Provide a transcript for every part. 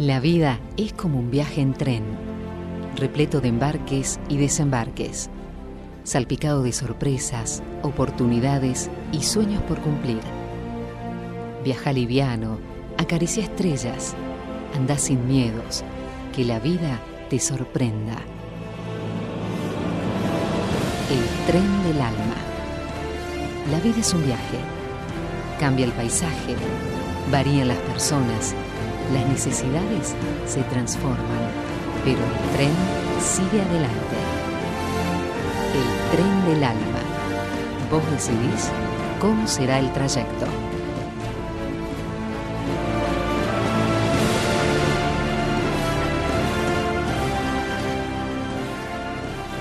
La vida es como un viaje en tren, repleto de embarques y desembarques, salpicado de sorpresas, oportunidades y sueños por cumplir. Viaja liviano, acaricia estrellas, anda sin miedos, que la vida te sorprenda. El tren del alma. La vida es un viaje. Cambia el paisaje, varían las personas, las necesidades se transforman, pero el tren sigue adelante. El tren del alma. Vos decidís cómo será el trayecto.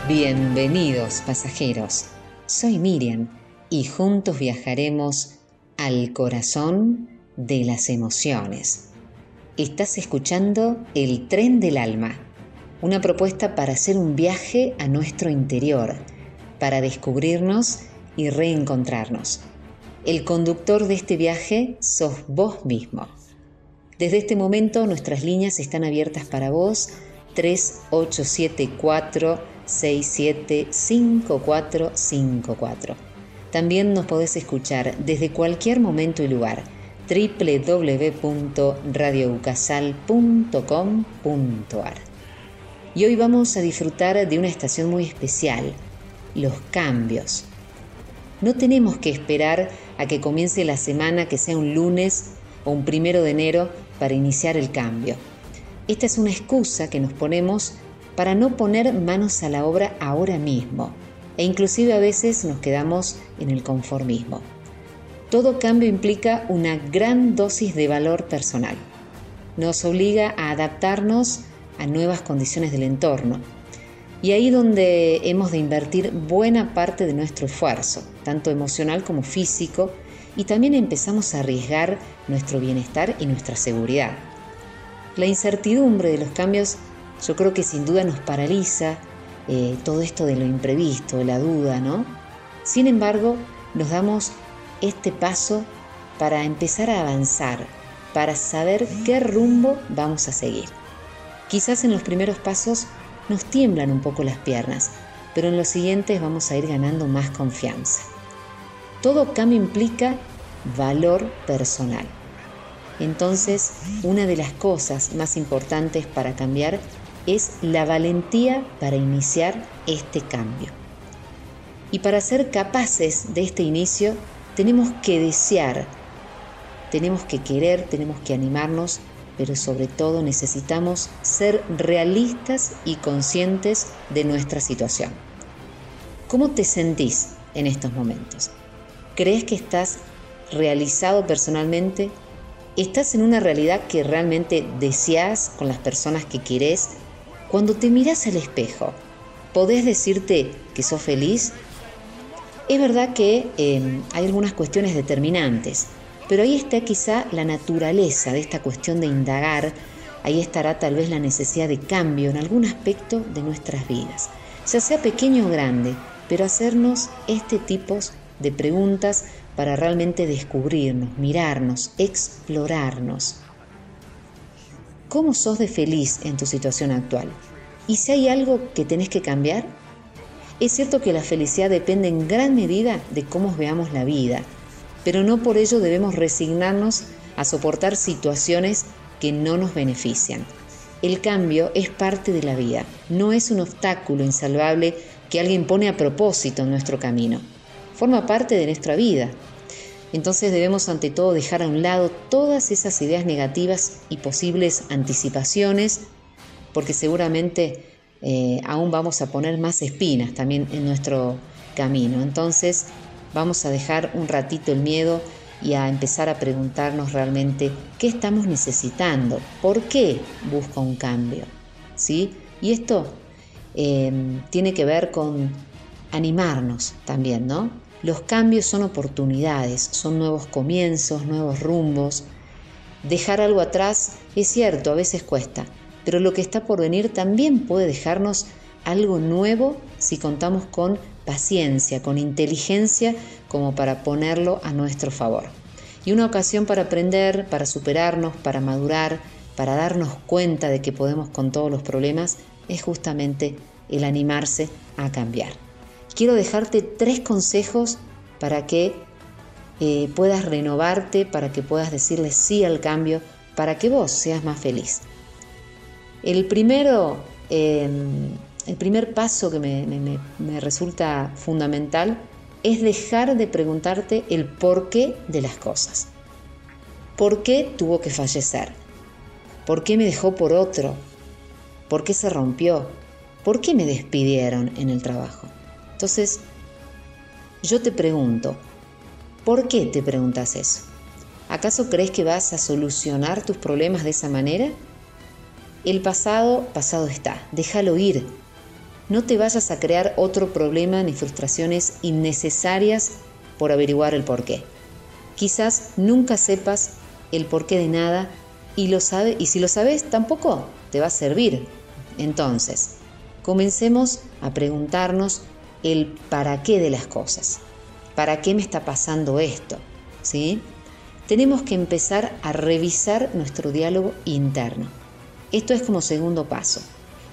Bienvenidos pasajeros. Soy Miriam y juntos viajaremos al corazón de las emociones. Estás escuchando El tren del alma, una propuesta para hacer un viaje a nuestro interior, para descubrirnos y reencontrarnos. El conductor de este viaje sos vos mismo. Desde este momento nuestras líneas están abiertas para vos 3874 675454. También nos podés escuchar desde cualquier momento y lugar www.radioucasal.com.ar. Y hoy vamos a disfrutar de una estación muy especial, los cambios. No tenemos que esperar a que comience la semana, que sea un lunes o un primero de enero, para iniciar el cambio. Esta es una excusa que nos ponemos para no poner manos a la obra ahora mismo, e inclusive a veces nos quedamos en el conformismo. Todo cambio implica una gran dosis de valor personal. Nos obliga a adaptarnos a nuevas condiciones del entorno. Y ahí donde hemos de invertir buena parte de nuestro esfuerzo, tanto emocional como físico, y también empezamos a arriesgar nuestro bienestar y nuestra seguridad. La incertidumbre de los cambios yo creo que sin duda nos paraliza eh, todo esto de lo imprevisto, la duda, ¿no? Sin embargo, nos damos este paso para empezar a avanzar, para saber qué rumbo vamos a seguir. Quizás en los primeros pasos nos tiemblan un poco las piernas, pero en los siguientes vamos a ir ganando más confianza. Todo cambio implica valor personal. Entonces, una de las cosas más importantes para cambiar es la valentía para iniciar este cambio. Y para ser capaces de este inicio, tenemos que desear, tenemos que querer, tenemos que animarnos, pero sobre todo necesitamos ser realistas y conscientes de nuestra situación. ¿Cómo te sentís en estos momentos? ¿Crees que estás realizado personalmente? ¿Estás en una realidad que realmente deseas con las personas que querés? Cuando te miras al espejo, ¿podés decirte que sos feliz? Es verdad que em, hay algunas cuestiones determinantes, pero ahí está quizá la naturaleza de esta cuestión de indagar, ahí estará tal vez la necesidad de cambio en algún aspecto de nuestras vidas, ya sea pequeño o grande, pero hacernos este tipo de preguntas para realmente descubrirnos, mirarnos, explorarnos. ¿Cómo sos de feliz en tu situación actual? ¿Y si hay algo que tenés que cambiar? Es cierto que la felicidad depende en gran medida de cómo veamos la vida, pero no por ello debemos resignarnos a soportar situaciones que no nos benefician. El cambio es parte de la vida, no es un obstáculo insalvable que alguien pone a propósito en nuestro camino. Forma parte de nuestra vida. Entonces debemos ante todo dejar a un lado todas esas ideas negativas y posibles anticipaciones, porque seguramente eh, aún vamos a poner más espinas también en nuestro camino. Entonces vamos a dejar un ratito el miedo y a empezar a preguntarnos realmente qué estamos necesitando, por qué busco un cambio. ¿Sí? Y esto em, tiene que ver con animarnos también, ¿no? Los cambios son oportunidades, son nuevos comienzos, nuevos rumbos. Dejar algo atrás es cierto, a veces cuesta, pero lo que está por venir también puede dejarnos algo nuevo si contamos con paciencia, con inteligencia como para ponerlo a nuestro favor. Y una ocasión para aprender, para superarnos, para madurar, para darnos cuenta de que podemos con todos los problemas es justamente el animarse a cambiar. Quiero dejarte tres consejos para que eh, puedas renovarte, para que puedas decirle sí al cambio, para que vos seas más feliz. El primero, em, el primer paso que me resulta fundamental es dejar de preguntarte el porqué de las cosas. ¿Por qué tuvo que fallecer? ¿Por qué me dejó por otro? ¿Por qué se rompió? ¿Por qué me despidieron en el trabajo? Entonces, yo te pregunto, ¿por qué te preguntas eso? ¿Acaso crees que vas a solucionar tus problemas de esa manera? El pasado, pasado está, déjalo ir. No te vayas a crear otro problema ni frustraciones innecesarias por averiguar el porqué. Quizás nunca sepas el porqué de nada y lo sabe y si lo sabes tampoco te va a servir. Entonces, comencemos a preguntarnos el para qué de las cosas. ¿Para qué me está pasando esto? ¿Sí? Tenemos que empezar a revisar nuestro diálogo interno. Esto es como segundo paso.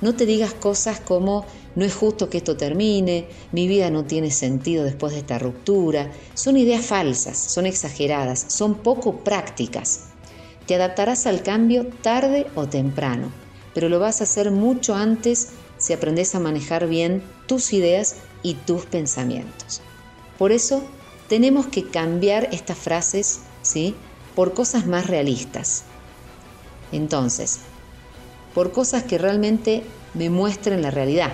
No te digas cosas como no es justo que esto termine, mi vida no tiene sentido después de esta ruptura. Son ideas falsas, son exageradas, son poco prácticas. Te adaptarás al cambio tarde o temprano, pero lo vas a hacer mucho antes si aprendes a manejar bien tus ideas y tus pensamientos. Por eso tenemos que cambiar estas frases, ¿sí? Por cosas más realistas. Entonces, por cosas que realmente me muestren la realidad,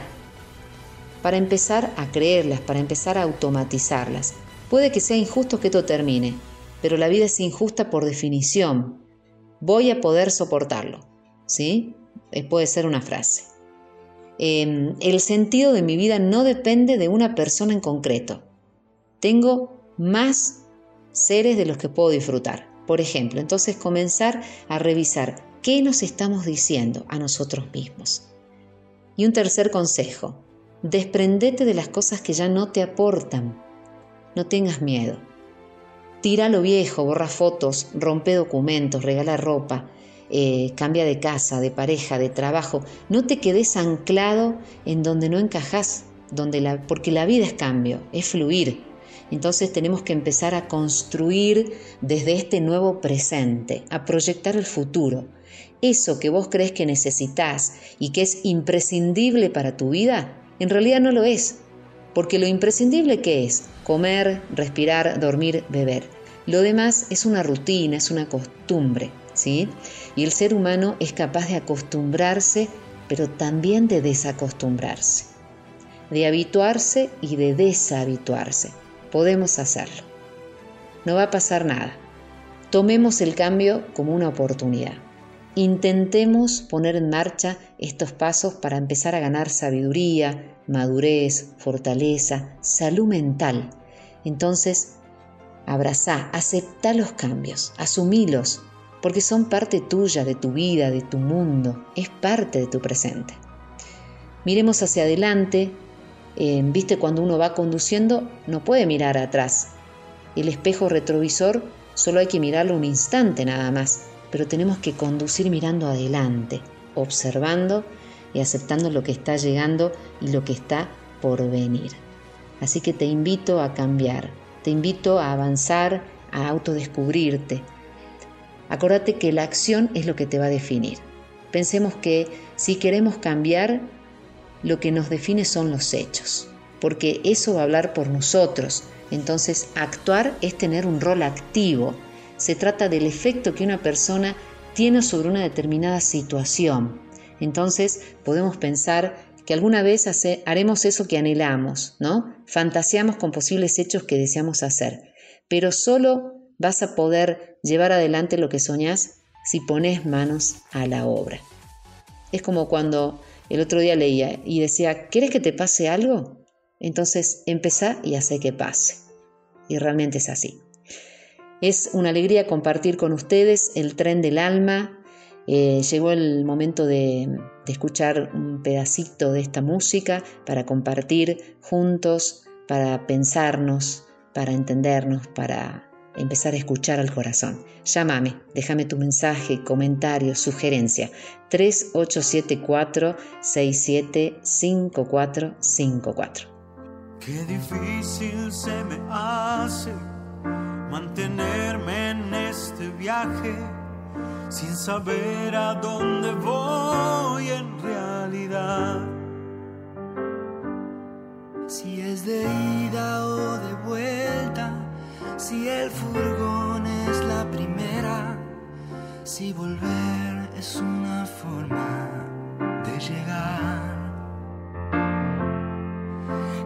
para empezar a creerlas, para empezar a automatizarlas. Puede que sea injusto que esto termine, pero la vida es injusta por definición. Voy a poder soportarlo. ¿Sí? Eh, puede ser una frase. Em, el sentido de mi vida no depende de una persona en concreto. Tengo más seres de los que puedo disfrutar. Por ejemplo, entonces comenzar a revisar qué nos estamos diciendo a nosotros mismos. Y un tercer consejo, Desprendete de las cosas que ya no te aportan. No tengas miedo. Tira lo viejo, borra fotos, rompe documentos, regala ropa, eh, cambia de casa, de pareja, de trabajo. No te quedes anclado en donde no encajas, donde la, porque la vida es cambio, es fluir. Entonces tenemos que empezar a construir desde este nuevo presente, a proyectar el futuro. Eso que vos crees que necesitas y que es imprescindible para tu vida, en realidad no lo es, porque lo imprescindible que es comer, respirar, dormir, beber. Lo demás es una rutina, es una costumbre, ¿sí? Y el ser humano es capaz de acostumbrarse, pero también de desacostumbrarse, de habituarse y de deshabituarse. Podemos hacerlo. No va a pasar nada. Tomemos el cambio como una oportunidad. Intentemos poner en marcha estos pasos para empezar a ganar sabiduría, madurez, fortaleza, salud mental. Entonces, abrazá, acepta los cambios, asumílos, porque son parte tuya, de tu vida, de tu mundo, es parte de tu presente. Miremos hacia adelante, eh, viste cuando uno va conduciendo, no puede mirar atrás. El espejo retrovisor solo hay que mirarlo un instante nada más pero tenemos que conducir mirando adelante, observando y aceptando lo que está llegando y lo que está por venir. Así que te invito a cambiar, te invito a avanzar, a autodescubrirte. Acordate que la acción es lo que te va a definir. Pensemos que si queremos cambiar, lo que nos define son los hechos, porque eso va a hablar por nosotros. Entonces, actuar es tener un rol activo, se trata del efecto que una persona tiene sobre una determinada situación. Entonces podemos pensar que alguna vez haremos eso que anhelamos, ¿no? Fantaseamos con posibles hechos que deseamos hacer, pero solo vas a poder llevar adelante lo que soñás si pones manos a la obra. Es como cuando el otro día leía y decía, ¿quieres que te pase algo? Entonces empezá y hace que pase. Y realmente es así. Es una alegría compartir con ustedes el tren del alma. Eh, llegó el momento de, escuchar un pedacito de esta música para compartir juntos, para pensarnos, para entendernos, para empezar a escuchar al corazón. Llámame, déjame tu mensaje, comentario, sugerencia. 3874 675454. Qué difícil se me hace mantenerme en este viaje sin saber a dónde voy en realidad. Si es de ida o de vuelta, si el furgón es la primera, si volver es una forma de llegar.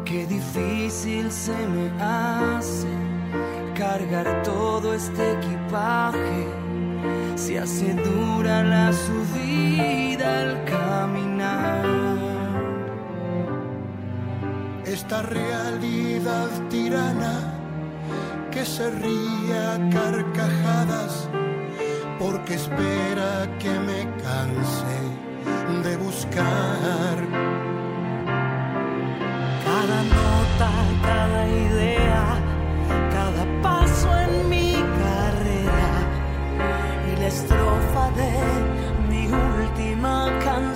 Qué difícil se me hace cargar todo este equipaje. Se hace dura la subida al caminar. Esta realidad tirana que se ríe a carcajadas porque espera que me canse de buscar. Cada nota, cada idea, estrofa de mi última canción.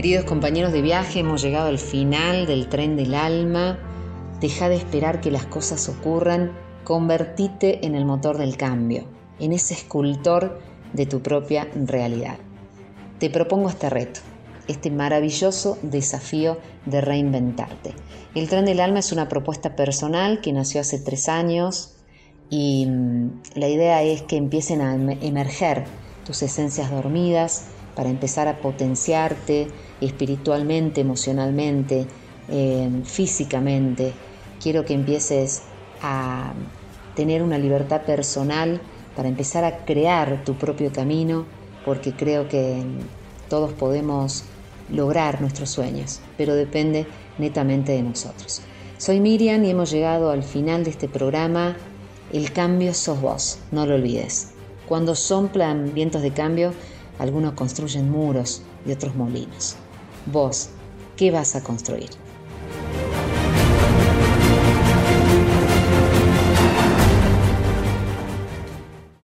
Queridos compañeros de viaje, hemos llegado al final del tren del alma. Deja de esperar que las cosas ocurran, convertite en el motor del cambio, en ese escultor de tu propia realidad. Te propongo este reto, este maravilloso desafío de reinventarte. El tren del alma es una propuesta personal que nació hace tres años y mm, la idea es que empiecen a em- emerger tus esencias dormidas para empezar a potenciarte espiritualmente, emocionalmente, eh, físicamente. Quiero que empieces a tener una libertad personal para empezar a crear tu propio camino, porque creo que todos podemos lograr nuestros sueños, pero depende netamente de nosotros. Soy Miriam y hemos llegado al final de este programa. El cambio sos vos, no lo olvides. Cuando soplan vientos de cambio, algunos construyen muros y otros molinos. Vos, ¿qué vas a construir?